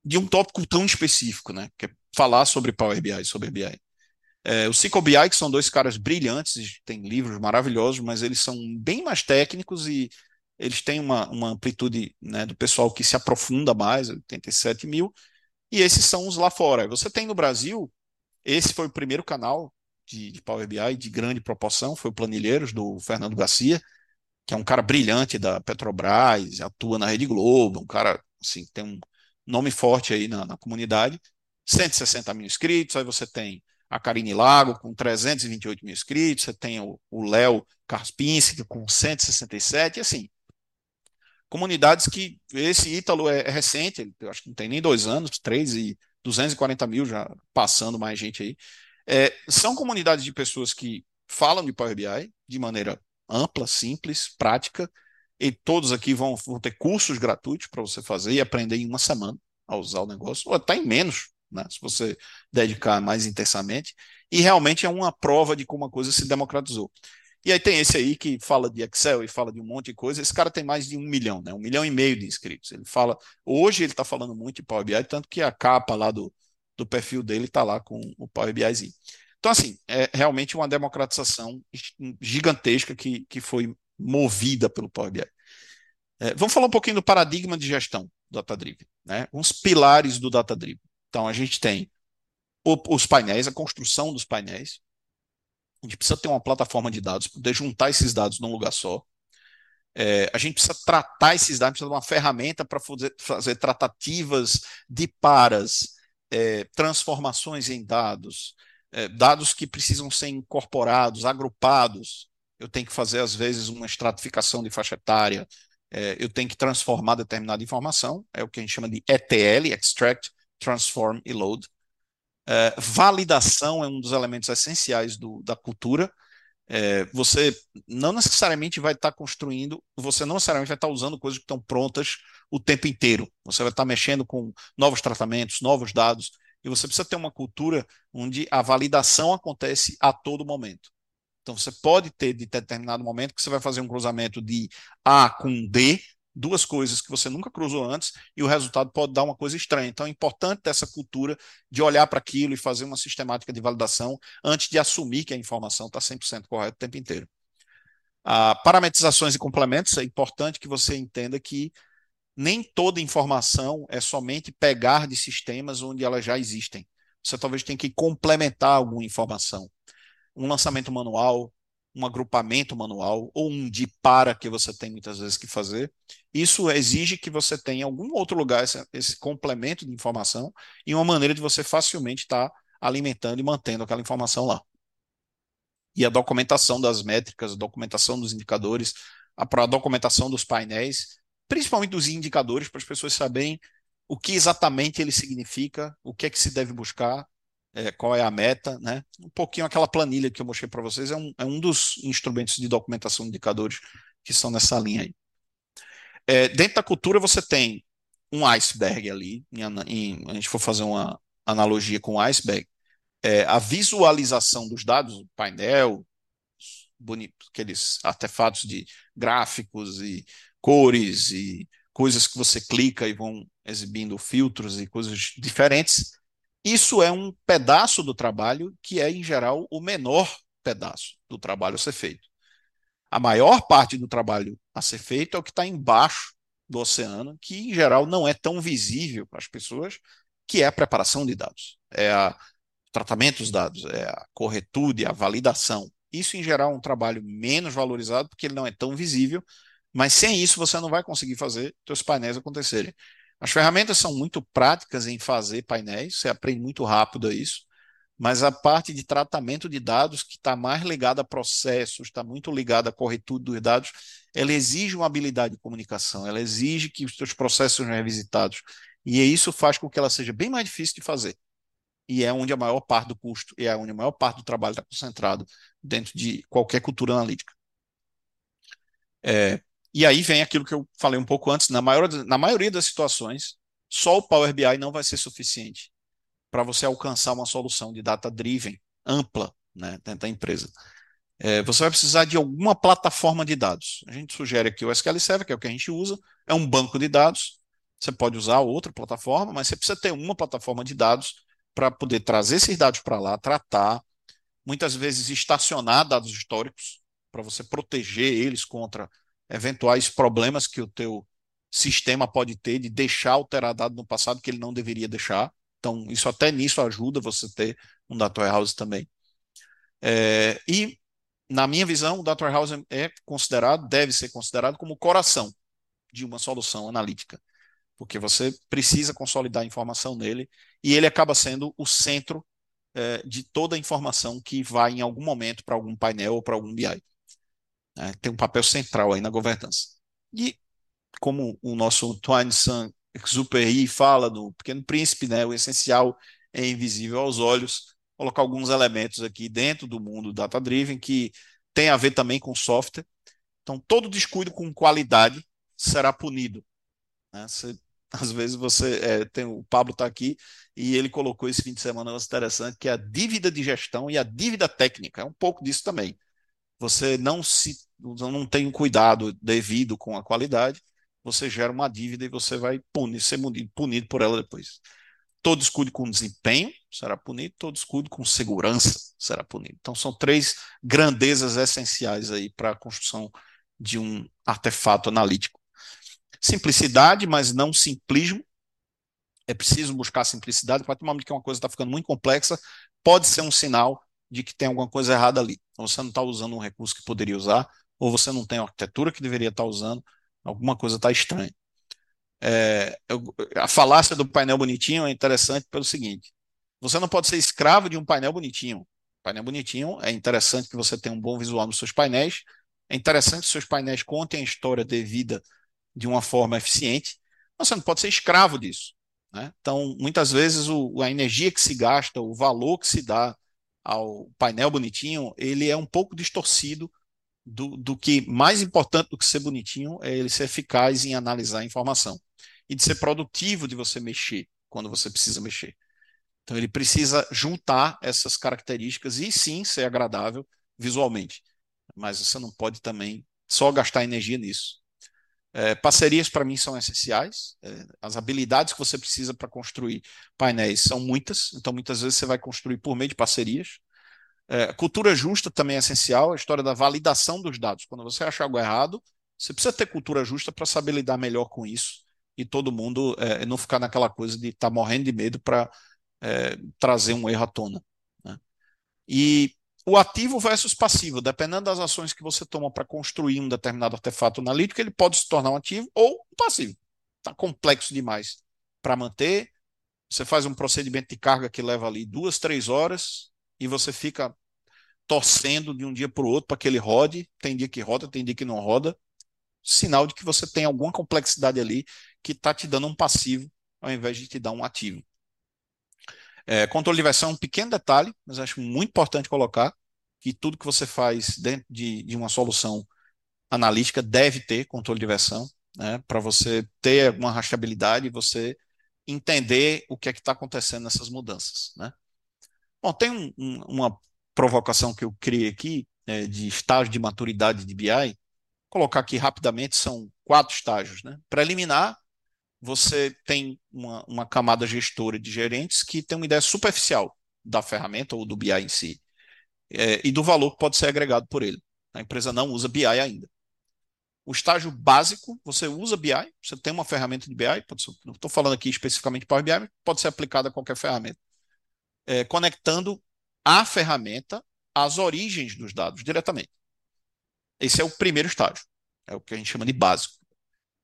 de um tópico tão específico, né? Que é falar sobre Power BI, sobre BI. É, o CicoBI, que são dois caras brilhantes, têm livros maravilhosos, mas eles são bem mais técnicos e eles têm uma, uma amplitude né, do pessoal que se aprofunda mais, 87 mil, e esses são os lá fora. Você tem no Brasil, esse foi o primeiro canal de, de Power BI de grande proporção, foi o Planilheiros, do Fernando Garcia, que é um cara brilhante da Petrobras, atua na Rede Globo, um cara, assim, tem um nome forte aí na, na comunidade, 160 mil inscritos, aí você tem a Karine Lago com 328 mil inscritos, você tem o Léo Karpinski com 167, e assim, comunidades que esse Ítalo é, é recente, ele, eu acho que não tem nem dois anos, três e 240 mil já passando mais gente aí. É, são comunidades de pessoas que falam de Power BI de maneira ampla, simples, prática, e todos aqui vão, vão ter cursos gratuitos para você fazer e aprender em uma semana a usar o negócio, ou até em menos, né, se você dedicar mais intensamente. E realmente é uma prova de como a coisa se democratizou. E aí tem esse aí que fala de Excel e fala de um monte de coisa. Esse cara tem mais de um milhão, né? Um milhão e meio de inscritos. Ele fala. Hoje ele está falando muito de Power BI, tanto que a capa lá do, do perfil dele está lá com o Power BIzinho. Então, assim, é realmente uma democratização gigantesca que, que foi movida pelo Power BI. É, vamos falar um pouquinho do paradigma de gestão do Data Driven, né? Uns pilares do Data Driven. Então, a gente tem os painéis, a construção dos painéis. A gente precisa ter uma plataforma de dados, poder juntar esses dados num lugar só. É, a gente precisa tratar esses dados, precisa de uma ferramenta para fazer, fazer, tratativas de paras, é, transformações em dados, é, dados que precisam ser incorporados, agrupados. Eu tenho que fazer, às vezes, uma estratificação de faixa etária, é, eu tenho que transformar determinada informação, é o que a gente chama de ETL, Extract, Transform e Load. É, validação é um dos elementos essenciais do, da cultura. É, você não necessariamente vai estar construindo, você não necessariamente vai estar usando coisas que estão prontas o tempo inteiro. Você vai estar mexendo com novos tratamentos, novos dados, e você precisa ter uma cultura onde a validação acontece a todo momento. Então você pode ter de determinado momento que você vai fazer um cruzamento de A com D, duas coisas que você nunca cruzou antes, e o resultado pode dar uma coisa estranha. Então é importante essa cultura de olhar para aquilo e fazer uma sistemática de validação antes de assumir que a informação está 100% correta o tempo inteiro. Ah, parametrizações e complementos, é importante que você entenda que nem toda informação é somente pegar de sistemas onde elas já existem. Você talvez tenha que complementar alguma informação. Um lançamento manual, um agrupamento manual ou um de para que você tem muitas vezes que fazer. Isso exige que você tenha em algum outro lugar esse, esse, complemento de informação e uma maneira de você facilmente estar tá alimentando e mantendo aquela informação lá. E a documentação das métricas, a documentação dos indicadores, a, a documentação dos painéis principalmente dos indicadores, para as pessoas saberem o que exatamente ele significa, o que é que se deve buscar, é, qual é a meta, né? Um pouquinho aquela planilha que eu mostrei para vocês é um, é um dos instrumentos de documentação de indicadores que são nessa linha aí. É, dentro da cultura você tem um iceberg ali, em, em, a gente for fazer uma analogia com o iceberg, é, a visualização dos dados, painel, bonito, aqueles artefatos de gráficos e cores e coisas que você clica e vão exibindo filtros e coisas diferentes. Isso é um pedaço do trabalho que é, em geral, o menor pedaço do trabalho a ser feito. A maior parte do trabalho a ser feito é o que está embaixo do oceano, que, em geral, não é tão visível para as pessoas, que é a preparação de dados, é o tratamento dos dados, é a corretude, a validação. Isso, em geral, é um trabalho menos valorizado, porque ele não é tão visível, mas sem isso você não vai conseguir fazer seus painéis acontecerem. As ferramentas são muito práticas em fazer painéis, você aprende muito rápido isso, mas a parte de tratamento de dados, que está mais ligada a processos, está muito ligada à corretude dos dados, ela exige uma habilidade de comunicação, ela exige que os seus processos sejam revisitados. E isso faz com que ela seja bem mais difícil de fazer. E é onde a maior parte do custo e é onde a maior parte do trabalho está concentrado dentro de qualquer cultura analítica. É, e aí vem aquilo que eu falei um pouco antes, na, maior, na maioria das situações, só o Power BI não vai ser suficiente para você alcançar uma solução de data-driven ampla né, dentro da empresa. É, você vai precisar de alguma plataforma de dados. A gente sugere aqui o SQL Server, que é o que a gente usa, é um banco de dados. Você pode usar outra plataforma, mas você precisa ter uma plataforma de dados para poder trazer esses dados para lá, tratar, muitas vezes estacionar dados históricos, para você proteger eles contra eventuais problemas que o teu sistema pode ter de deixar alterar dado no passado que ele não deveria deixar. Então, isso até nisso ajuda você ter um data warehouse também. É, e, na minha visão, o data warehouse é considerado, deve ser considerado como o coração de uma solução analítica, porque você precisa consolidar a informação nele e ele acaba sendo o centro é, de toda a informação que vai em algum momento para algum painel ou para algum BI né, tem um papel central aí na governança. E como o nosso Antoine Saint-Exupéry fala do Pequeno Príncipe, né, o essencial é invisível aos olhos. colocar alguns elementos aqui dentro do mundo data-driven que tem a ver também com software. Então, todo descuido com qualidade será punido. Né? Você, às vezes você é, tem o Pablo está aqui e ele colocou esse fim de semana um interessante que é a dívida de gestão e a dívida técnica. É um pouco disso também. Você não se não tem um cuidado devido com a qualidade, você gera uma dívida e você vai punir, ser punido, por ela depois. Todo descuido com desempenho será punido, todo descuido com segurança será punido. Então são três grandezas essenciais aí para a construção de um artefato analítico. Simplicidade, mas não simplismo. É preciso buscar simplicidade. A partir momento que uma coisa está ficando muito complexa, pode ser um sinal de que tem alguma coisa errada ali. Então, você não está usando um recurso que poderia usar, ou você não tem a arquitetura que deveria estar tá usando, alguma coisa está estranha. É, eu, a falácia do painel bonitinho é interessante pelo seguinte: você não pode ser escravo de um painel bonitinho. Painel bonitinho é interessante que você tenha um bom visual nos seus painéis, é interessante que seus painéis contem a história devida de uma forma eficiente, mas você não pode ser escravo disso. Né? Então, muitas vezes, o, a energia que se gasta, o valor que se dá ao painel bonitinho, ele é um pouco distorcido do, do que mais importante do que ser bonitinho é ele ser eficaz em analisar a informação e de ser produtivo de você mexer quando você precisa mexer. Então ele precisa juntar essas características e sim ser agradável visualmente. Mas você não pode também só gastar energia nisso. É, parcerias para mim são essenciais. É, as habilidades que você precisa para construir painéis são muitas, então muitas vezes você vai construir por meio de parcerias. É, cultura justa também é essencial, a história da validação dos dados. Quando você achar algo errado, você precisa ter cultura justa para saber lidar melhor com isso e todo mundo é, não ficar naquela coisa de estar tá morrendo de medo para é, trazer um erro à tona. Né? E o ativo versus passivo, dependendo das ações que você toma para construir um determinado artefato analítico, ele pode se tornar um ativo ou um passivo. Está complexo demais para manter. Você faz um procedimento de carga que leva ali duas, três horas e você fica torcendo de um dia para o outro para que ele rode. Tem dia que roda, tem dia que não roda. Sinal de que você tem alguma complexidade ali que está te dando um passivo ao invés de te dar um ativo. É, controle de versão é um pequeno detalhe, mas acho muito importante colocar que tudo que você faz dentro de, de uma solução analítica deve ter controle de versão, né, para você ter uma rastreabilidade e você entender o que é que está acontecendo nessas mudanças. Né? Bom, tem um, um, uma provocação que eu criei aqui é, de estágio de maturidade de BI. Colocar aqui rapidamente, são quatro estágios. Né? Preliminar, você tem uma, uma camada gestora de gerentes que tem uma ideia superficial da ferramenta ou do BI em si é, e do valor que pode ser agregado por ele. A empresa não usa BI ainda. O estágio básico, você usa BI, você tem uma ferramenta de BI, ser, não estou falando aqui especificamente para BI, pode ser aplicada a qualquer ferramenta. É, conectando a ferramenta às origens dos dados diretamente. Esse é o primeiro estágio, é o que a gente chama de básico.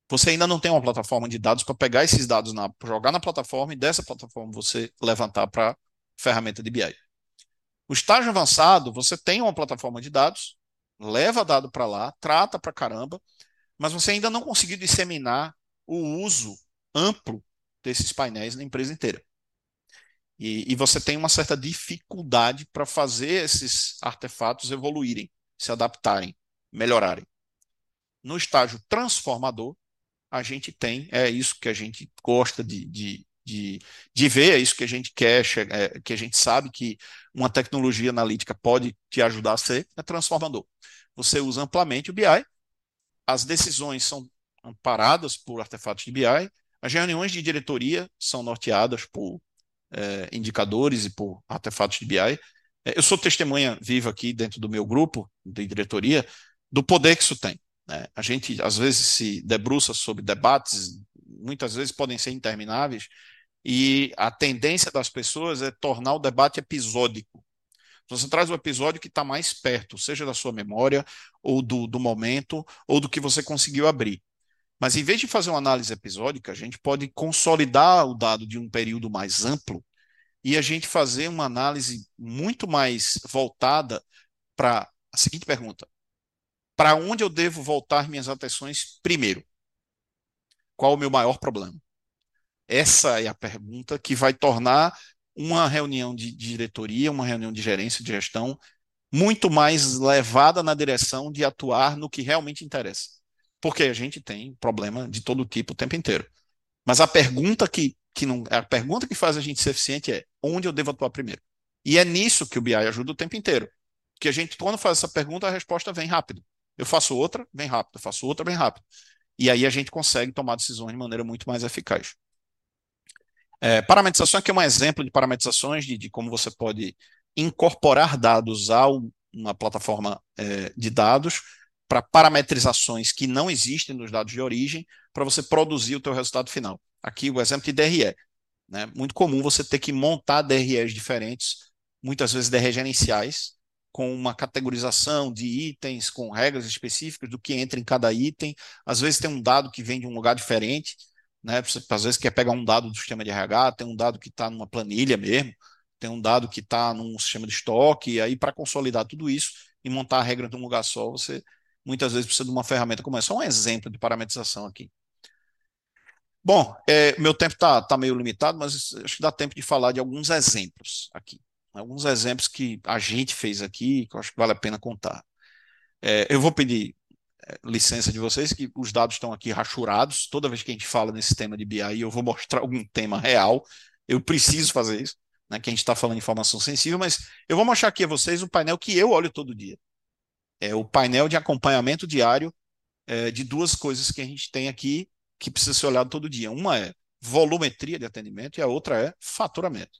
Você ainda não tem uma plataforma de dados para pegar esses dados, na, jogar na plataforma e dessa plataforma você levantar para ferramenta de BI. O estágio avançado, você tem uma plataforma de dados, leva dado para lá, trata para caramba, mas você ainda não conseguiu disseminar o uso amplo desses painéis na empresa inteira. E, e você tem uma certa dificuldade para fazer esses artefatos evoluírem, se adaptarem, melhorarem. No estágio transformador, a gente tem, é isso que a gente gosta de, de, de, de ver, é isso que a gente quer, é, que a gente sabe que uma tecnologia analítica pode te ajudar a ser, é transformador. Você usa amplamente o BI, as decisões são amparadas por artefatos de BI, as reuniões de diretoria são norteadas por é, indicadores e por artefatos de BI. É, eu sou testemunha viva aqui dentro do meu grupo de diretoria do poder que isso tem. Né? A gente, às vezes, se debruça sobre debates, muitas vezes podem ser intermináveis, e a tendência das pessoas é tornar o debate episódico. Então, você traz o episódio que está mais perto, seja da sua memória, ou do, do momento, ou do que você conseguiu abrir. Mas em vez de fazer uma análise episódica, a gente pode consolidar o dado de um período mais amplo e a gente fazer uma análise muito mais voltada para a seguinte pergunta: para onde eu devo voltar minhas atenções primeiro? Qual o meu maior problema? Essa é a pergunta que vai tornar uma reunião de, diretoria, uma reunião de gerência, de gestão, muito mais levada na direção de atuar no que realmente interessa. Porque a gente tem problema de todo tipo o tempo inteiro. Mas a pergunta que, que não, a pergunta que faz a gente ser eficiente é onde eu devo atuar primeiro? E é nisso que o BI ajuda o tempo inteiro. Que a gente, quando faz essa pergunta, a resposta vem rápido. Eu faço outra, vem rápido. Eu faço outra, vem rápido. E aí a gente consegue tomar decisões de maneira muito mais eficaz. É, parametrização aqui é um exemplo de parametrizações de, de como você pode incorporar dados a uma plataforma é, de dados para parametrizações que não existem nos dados de origem para você produzir o teu resultado final. Aqui o exemplo de DRE. Né? Muito comum você ter que montar DREs diferentes, muitas vezes DRE gerenciais, com uma categorização de itens, com regras específicas do que entra em cada item. Às vezes tem um dado que vem de um lugar diferente, né? Às vezes quer pegar um dado do sistema de RH, tem um dado que está numa planilha mesmo, tem um dado que está num sistema de estoque, e aí para consolidar tudo isso e montar a regra de um lugar só, você muitas vezes precisa de uma ferramenta como essa. Só um exemplo de parametrização aqui. Bom, é, meu tempo está tá meio limitado, mas acho que dá tempo de falar de alguns exemplos aqui. Alguns exemplos que a gente fez aqui, que eu acho que vale a pena contar. É, eu vou pedir é, licença de vocês, que os dados estão aqui rachurados. Toda vez que a gente fala nesse tema de BI, eu vou mostrar algum tema real. Eu preciso fazer isso, né, que a gente está falando de informação sensível, mas eu vou mostrar aqui a vocês o painel que eu olho todo dia. É o painel de acompanhamento diário é, de duas coisas que a gente tem aqui que precisa ser olhado todo dia. Uma é volumetria de atendimento e a outra é faturamento.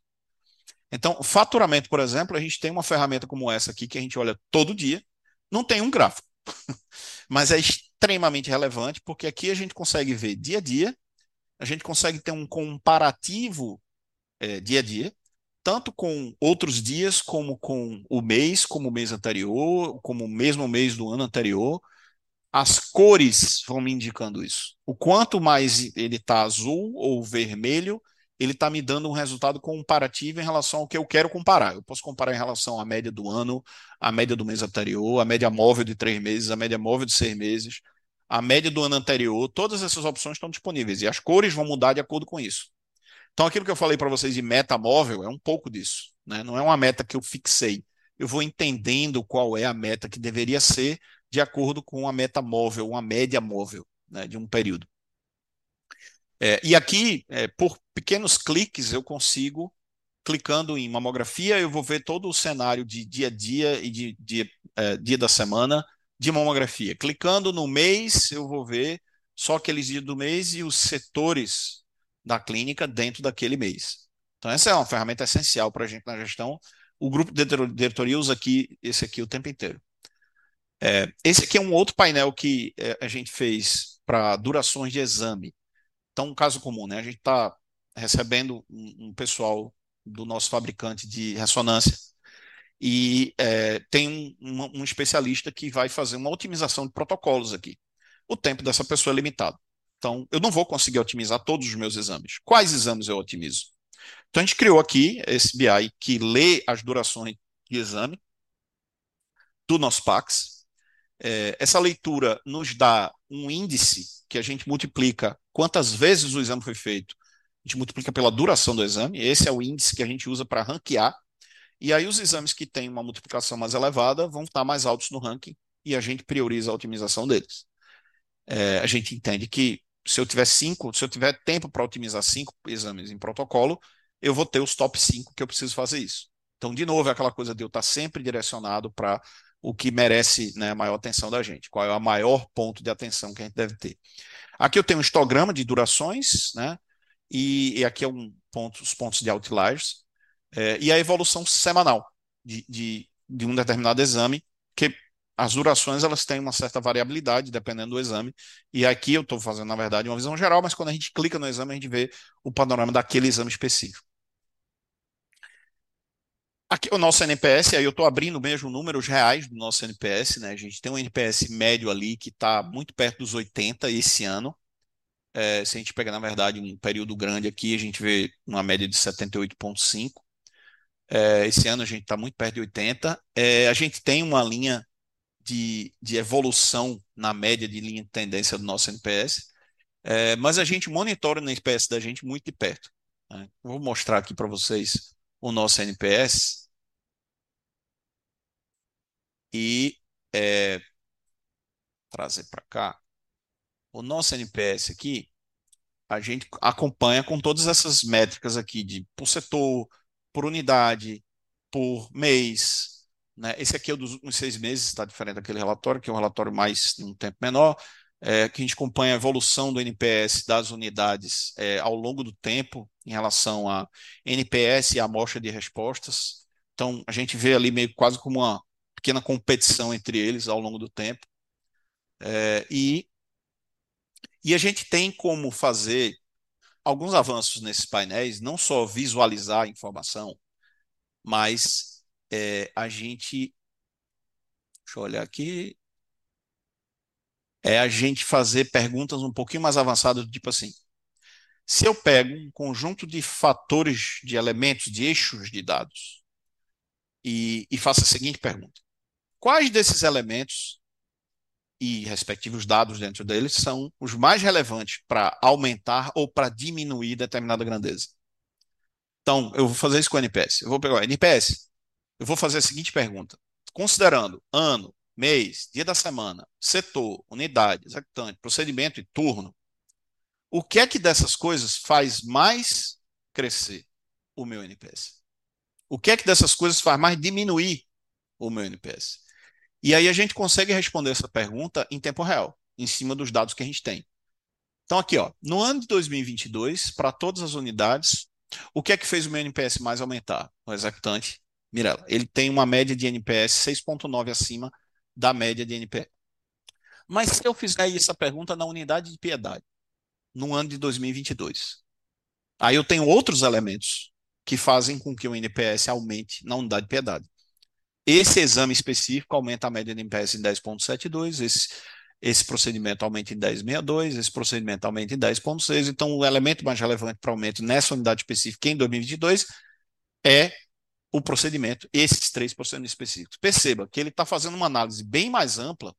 Então, faturamento, por exemplo, a gente tem uma ferramenta como essa aqui que a gente olha todo dia, não tem um gráfico, mas é extremamente relevante porque aqui a gente consegue ver dia a dia, a gente consegue ter um comparativo é, dia a dia, tanto com outros dias, como com o mês, como o mês anterior, como o mesmo mês do ano anterior. As cores vão me indicando isso. O quanto mais ele está azul ou vermelho, ele está me dando um resultado comparativo em relação ao que eu quero comparar. Eu posso comparar em relação à média do ano, à média do mês anterior, à média móvel de três meses, à média móvel de seis meses, a média do ano anterior. Todas essas opções estão disponíveis e as cores vão mudar de acordo com isso. Então, aquilo que eu falei para vocês de meta móvel é um pouco disso. Né? Não é uma meta que eu fixei. Eu vou entendendo qual é a meta que deveria ser de acordo com a meta móvel, uma média móvel né, de um período. É, e aqui, é, por pequenos cliques, eu consigo, clicando em mamografia, eu vou ver todo o cenário de dia a dia e de, de é, dia da semana de mamografia. Clicando no mês, eu vou ver só aqueles dias do mês e os setores da clínica dentro daquele mês. Então, essa é uma ferramenta essencial para a gente na gestão. O grupo de diretoria usa aqui esse aqui o tempo inteiro. É, esse aqui é um outro painel que é, a gente fez para durações de exame. Então, um caso comum, né? A gente está recebendo um, um, pessoal do nosso fabricante de ressonância e é, tem um, um, especialista que vai fazer uma otimização de protocolos aqui. O tempo dessa pessoa é limitado. Então, eu não vou conseguir otimizar todos os meus exames. Quais exames eu otimizo? Então, a gente criou aqui esse BI que lê as durações de exame do nosso PAX. É, essa leitura nos dá um índice que a gente multiplica quantas vezes o exame foi feito, a gente multiplica pela duração do exame, esse é o índice que a gente usa para ranquear, e aí os exames que têm uma multiplicação mais elevada vão estar mais altos no ranking, e a gente prioriza a otimização deles. É, a gente entende que se eu tiver cinco, se eu tiver tempo para otimizar cinco exames em protocolo, eu vou ter os top cinco que eu preciso fazer isso. Então, de novo, é aquela coisa de eu estar sempre direcionado para o que merece né, maior atenção da gente, qual é o maior ponto de atenção que a gente deve ter. Aqui eu tenho um histograma de durações, né? E, e aqui é um ponto, os pontos de outliers, é, e a evolução semanal de, de, de, um determinado exame, que as durações elas têm uma certa variabilidade dependendo do exame, e aqui eu estou fazendo, na verdade, uma visão geral, mas quando a gente clica no exame, a gente vê o panorama daquele exame específico. Aqui o nosso NPS, aí eu estou abrindo mesmo números reais do nosso NPS, né? A gente tem um NPS médio ali que está muito perto dos 80 esse ano. É, se a gente pegar, na verdade, um período grande aqui, a gente vê uma média de 78,5. É, esse ano a gente está muito perto de 80. É, a gente tem uma linha de, de evolução na média de linha de tendência do nosso NPS, é, mas a gente monitora o NPS da gente muito de perto. Né? Vou mostrar aqui para vocês o nosso NPS e é, trazer para cá. O nosso NPS aqui, a gente acompanha com todas essas métricas aqui de por setor, por unidade, por mês. Né? Esse aqui é o dos últimos seis meses, está diferente daquele relatório, que é um relatório mais um tempo menor, é, que a gente acompanha a evolução do NPS das unidades é, ao longo do tempo em relação a NPS e a amostra de respostas. Então, a gente vê ali meio quase como uma pequena competição entre eles ao longo do tempo. É, e, e a gente tem como fazer alguns avanços nesses painéis, não só visualizar a informação, mas é, a gente. Deixa eu olhar aqui. É a gente fazer perguntas um pouquinho mais avançadas, tipo assim. Se eu pego um conjunto de fatores, de elementos, de eixos de dados, e, e faço a seguinte pergunta: quais desses elementos e respectivos dados dentro deles são os mais relevantes para aumentar ou para diminuir determinada grandeza. Então, eu vou fazer isso com o NPS. Eu vou pegar o NPS. Eu vou fazer a seguinte pergunta: considerando ano, mês, dia da semana, setor, unidade, executante, procedimento e turno, o que é que dessas coisas faz mais crescer o meu NPS? O que é que dessas coisas faz mais diminuir o meu NPS? E aí a gente consegue responder essa pergunta em tempo real, em cima dos dados que a gente tem. Então, aqui, ó, no ano de 2022, para todas as unidades, o que é que fez o meu NPS mais aumentar? O executante Mirella. Ele tem uma média de NPS 6,9 acima da média de NPS. Mas se eu fizer essa pergunta na unidade de piedade, no ano de 2022, aí eu tenho outros elementos que fazem com que o NPS aumente na unidade de piedade. Esse exame específico aumenta a média de NPS em 10,72, esse, esse procedimento aumenta em 10,62, esse procedimento aumenta em 10,6. Então, o elemento mais relevante para aumento nessa unidade específica em 2022 é o procedimento, esses três procedimentos específicos. Perceba que ele está fazendo uma análise bem mais ampla,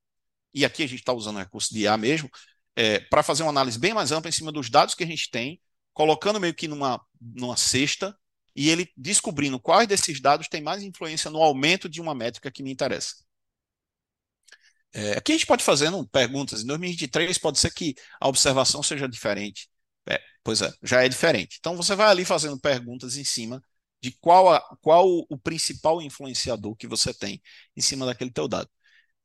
e aqui a gente está usando o recurso de IA mesmo, é, para fazer uma análise bem mais ampla em cima dos dados que a gente tem, colocando meio que numa, numa cesta e ele descobrindo quais desses dados têm mais influência no aumento de uma métrica que me interessa. É, aqui a gente pode fazer perguntas. Em 2023 pode ser que a observação seja diferente. É, pois é, já é diferente. Então você vai ali fazendo perguntas em cima de qual, a, qual o principal influenciador que você tem em cima daquele teu dado.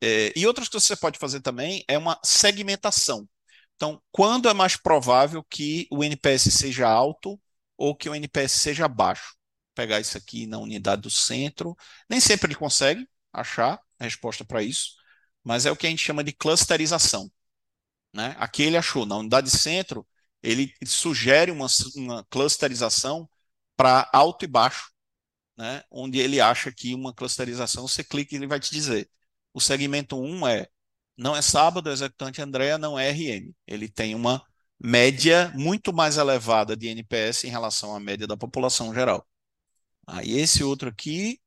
É, e outras que você pode fazer também é uma segmentação. Então, quando é mais provável que o NPS seja alto ou que o NPS seja baixo. Pegar isso aqui na unidade do centro. Nem sempre ele consegue achar a resposta para isso, mas é o que a gente chama de clusterização. Né? Aqui ele achou, na unidade centro, ele sugere uma, uma clusterização para alto e baixo, né? onde ele acha que uma clusterização, você clica e ele vai te dizer. O segmento 1 é, não é sábado, o executante Andréa não é RM. Ele tem uma média muito mais elevada de NPS em relação à média da população geral. Aí esse outro aqui,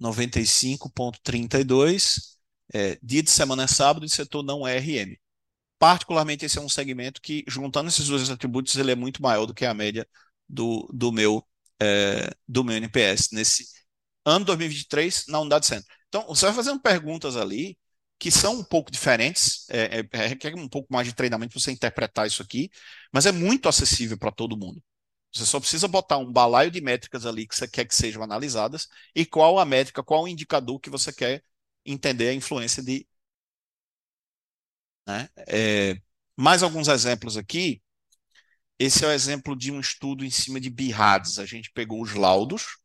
95,32, é, dia de semana é sábado e setor não é RM. Particularmente esse é um segmento que, juntando esses dois atributos, ele é muito maior do que a média do, do, meu, é, do meu NPS nesse ano 2023 na unidade centro. Então, você vai fazendo perguntas ali que são um pouco diferentes, é, é, é, requer um pouco mais de treinamento para você interpretar isso aqui, mas é muito acessível para todo mundo. Você só precisa botar um balaio de métricas ali que você quer que sejam analisadas e qual a métrica, qual o indicador que você quer entender a influência de. Né? É, mais alguns exemplos aqui. Esse é o exemplo de um estudo em cima de BIRADS. A gente pegou os laudos,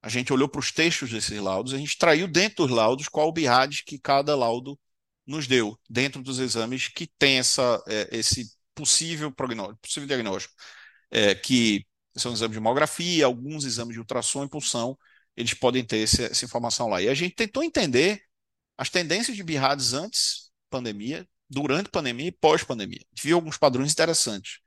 a gente olhou para os textos desses laudos, a gente traiu dentro dos laudos qual o BIRAD que cada laudo nos deu, dentro dos exames que tem essa, é, esse possível, possível diagnóstico, é, que são exames de hemografia, alguns exames de ultrassom e pulsão, eles podem ter essa, essa informação lá. E a gente tentou entender as tendências de BIRADs antes pandemia, durante pandemia e pós-pandemia. Viu alguns padrões interessantes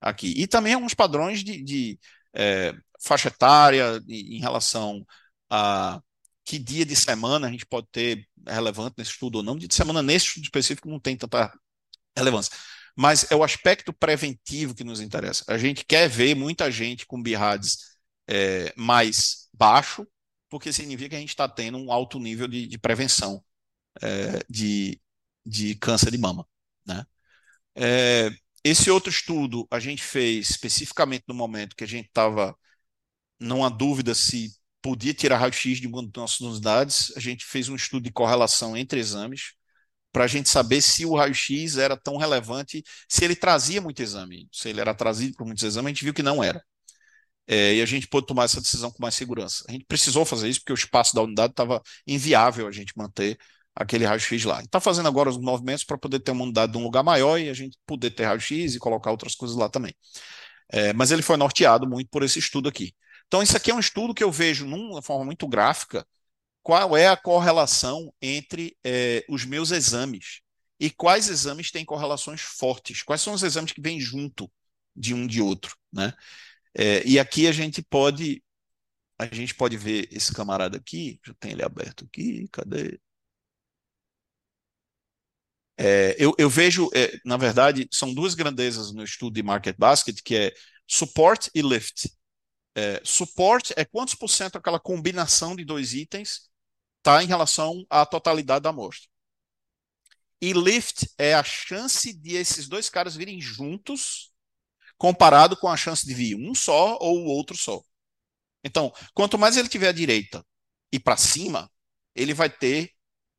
aqui. E também alguns padrões de, de é, faixa etária, em relação a que dia de semana a gente pode ter relevante nesse estudo ou não. Dia de semana nesse estudo específico não tem tanta relevância. Mas é o aspecto preventivo que nos interessa. A gente quer ver muita gente com BIRADs é, mais baixo, porque significa que a gente está tendo um alto nível de, de prevenção é, de, de câncer de mama. Né? É, esse outro estudo a gente fez especificamente no momento que a gente estava numa dúvida se podia tirar raio-x de uma das nossas unidades. A gente fez um estudo de correlação entre exames para a gente saber se o raio-x era tão relevante, se ele trazia muito exame, se ele era trazido por muitos exames, a gente viu que não era. É, e a gente pôde tomar essa decisão com mais segurança. A gente precisou fazer isso porque o espaço da unidade estava inviável a gente manter aquele raio-x lá. Está fazendo agora os movimentos para poder ter uma unidade de um lugar maior e a gente poder ter raio-x e colocar outras coisas lá também. É, mas ele foi norteado muito por esse estudo aqui. Então, isso aqui é um estudo que eu vejo numa forma muito gráfica qual é a correlação entre é, os meus exames e quais exames têm correlações fortes, quais são os exames que vêm junto de um de outro, né? É, e aqui a gente pode a gente pode ver esse camarada aqui, eu tenho ele aberto aqui, cadê? É, eu, eu, vejo, é, na verdade, são duas grandezas no estudo de Market Basket, que é support e lift. É, support é quantos por cento aquela combinação de dois itens está em relação à totalidade da amostra. E lift é a chance de esses dois caras virem juntos comparado com a chance de vir um só ou o outro só. Então, quanto mais ele tiver à direita e para cima, ele vai ter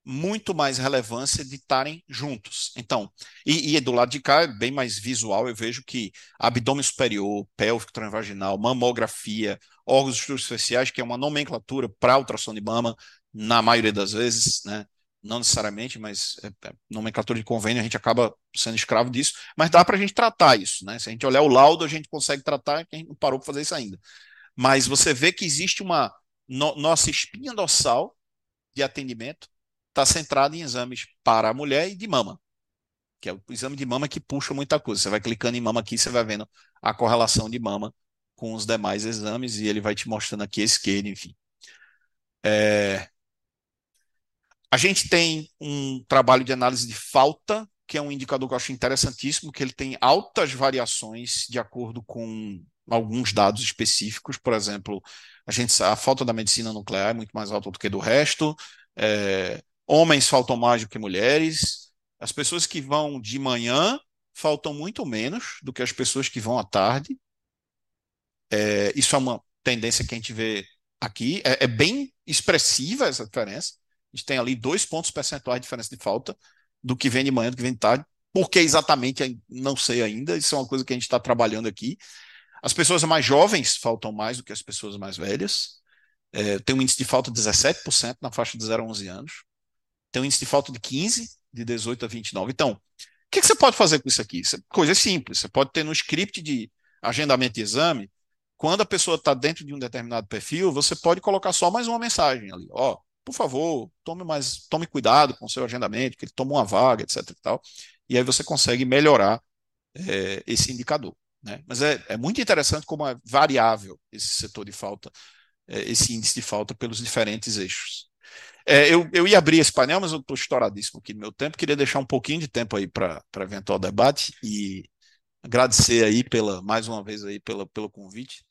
muito mais relevância de estarem juntos. Então, e, e, do lado de cá é bem mais visual, eu vejo que abdômen superior, pélvico transvaginal, mamografia, órgãos especiais, que é uma nomenclatura para ultrassom de mama, na maioria das vezes, né? não necessariamente, mas é, é, nomenclatura de convênio, a gente acaba sendo escravo disso, mas dá para a gente tratar isso, né? Se a gente olhar o laudo, a gente consegue tratar, a gente não parou para fazer isso ainda. Mas você vê que existe uma no, nossa espinha dorsal de atendimento está centrada em exames para a mulher e de mama, que é o exame de mama que puxa muita coisa. Você vai clicando em mama aqui, você vai vendo a correlação de mama com os demais exames e ele vai te mostrando aqui a esquerda, enfim. É, a gente tem um trabalho de análise de falta, que é um indicador que eu acho interessantíssimo, que ele tem altas variações de acordo com alguns dados específicos. Por exemplo, a gente a falta da medicina nuclear é muito mais alta do que do resto. É, homens faltam mais do que mulheres. As pessoas que vão de manhã faltam muito menos do que as pessoas que vão à tarde. É, isso é uma tendência que a gente vê aqui. É, é bem expressiva essa diferença. A gente tem ali dois pontos percentuais de diferença de falta do que vem de manhã, do que vem de tarde. Por que exatamente, não sei ainda. Isso é uma coisa que a gente está trabalhando aqui. As pessoas mais jovens faltam mais do que as pessoas mais velhas. É, tem um índice de falta de 17% na faixa de 0 a 11 anos. Tem um índice de falta de 15, de 18 a 29. Então, o que, que você pode fazer com isso aqui? É coisa simples. Você pode ter no script de agendamento de exame, quando a pessoa está dentro de um determinado perfil, você pode colocar só mais uma mensagem ali. Ó, por favor, tome mais, tome cuidado com o seu agendamento, que ele toma uma vaga, etc. E, tal, e aí você consegue melhorar é, esse indicador. Né? Mas é, é, muito interessante como é variável esse setor de falta, é, esse índice de falta pelos diferentes eixos. É, eu, eu ia abrir esse painel, mas eu estou estouradíssimo aqui no meu tempo. Queria deixar um pouquinho de tempo aí para eventual debate e agradecer aí pela mais uma vez aí pela, pelo convite.